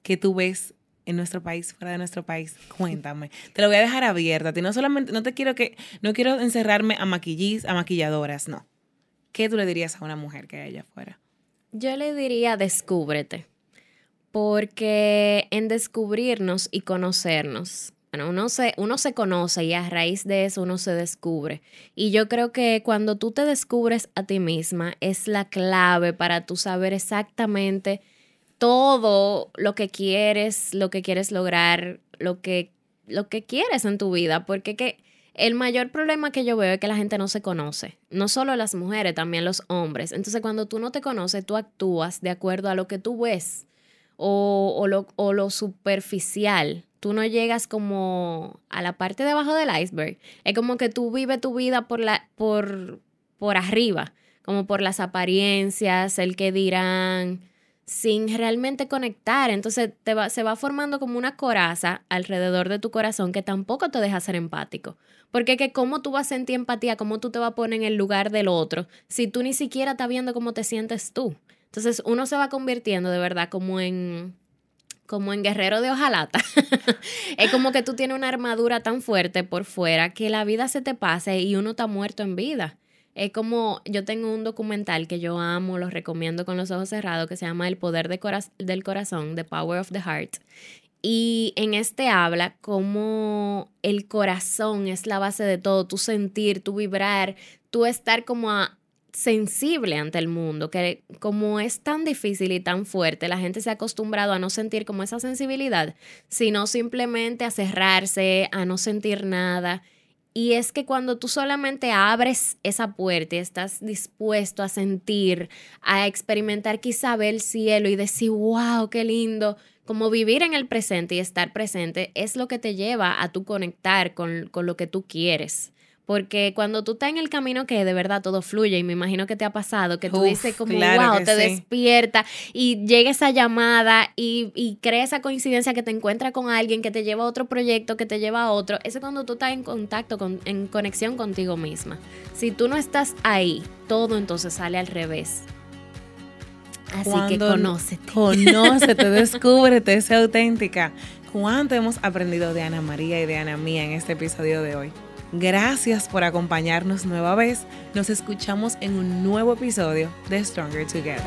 Speaker 1: que tú ves en nuestro país, fuera de nuestro país? Cuéntame. Te lo voy a dejar abierta. no solamente, no te quiero que, no quiero encerrarme a maquillis, a maquilladoras, no. ¿Qué tú le dirías a una mujer que ella fuera?
Speaker 2: Yo le diría descúbrete, porque en descubrirnos y conocernos, Bueno, uno se, uno se conoce y a raíz de eso uno se descubre. Y yo creo que cuando tú te descubres a ti misma es la clave para tú saber exactamente todo lo que quieres, lo que quieres lograr, lo que, lo que quieres en tu vida. Porque que el mayor problema que yo veo es que la gente no se conoce. No solo las mujeres, también los hombres. Entonces cuando tú no te conoces, tú actúas de acuerdo a lo que tú ves o, lo, lo superficial tú no llegas como a la parte de abajo del iceberg. Es como que tú vives tu vida por, la, por, por arriba, como por las apariencias, el que dirán, sin realmente conectar. Entonces te va, se va formando como una coraza alrededor de tu corazón que tampoco te deja ser empático. Porque que cómo tú vas a sentir empatía, cómo tú te vas a poner en el lugar del otro, si tú ni siquiera estás viendo cómo te sientes tú. Entonces uno se va convirtiendo de verdad como en como en guerrero de hojalata. es como que tú tienes una armadura tan fuerte por fuera que la vida se te pase y uno está muerto en vida. Es como, yo tengo un documental que yo amo, lo recomiendo con los ojos cerrados, que se llama El Poder del Corazón, The Power of the Heart. Y en este habla como el corazón es la base de todo, tu sentir, tu vibrar, tu estar como a, sensible ante el mundo, que como es tan difícil y tan fuerte, la gente se ha acostumbrado a no sentir como esa sensibilidad, sino simplemente a cerrarse, a no sentir nada. Y es que cuando tú solamente abres esa puerta y estás dispuesto a sentir, a experimentar quizá ver el cielo y decir, wow, qué lindo, como vivir en el presente y estar presente, es lo que te lleva a tu conectar con, con lo que tú quieres. Porque cuando tú estás en el camino que de verdad todo fluye, y me imagino que te ha pasado, que tú dices como, wow, te despierta y llega esa llamada y, y crea esa coincidencia que te encuentra con alguien, que te lleva a otro proyecto, que te lleva a otro. Eso es cuando tú estás en contacto, con, en conexión contigo misma. Si tú no estás ahí, todo entonces sale al revés. Así que conócete.
Speaker 1: Conócete, descúbrete, sé auténtica. ¿Cuánto hemos aprendido de Ana María y de Ana Mía en este episodio de hoy? Gracias por acompañarnos nueva vez. Nos escuchamos en un nuevo episodio de Stronger Together.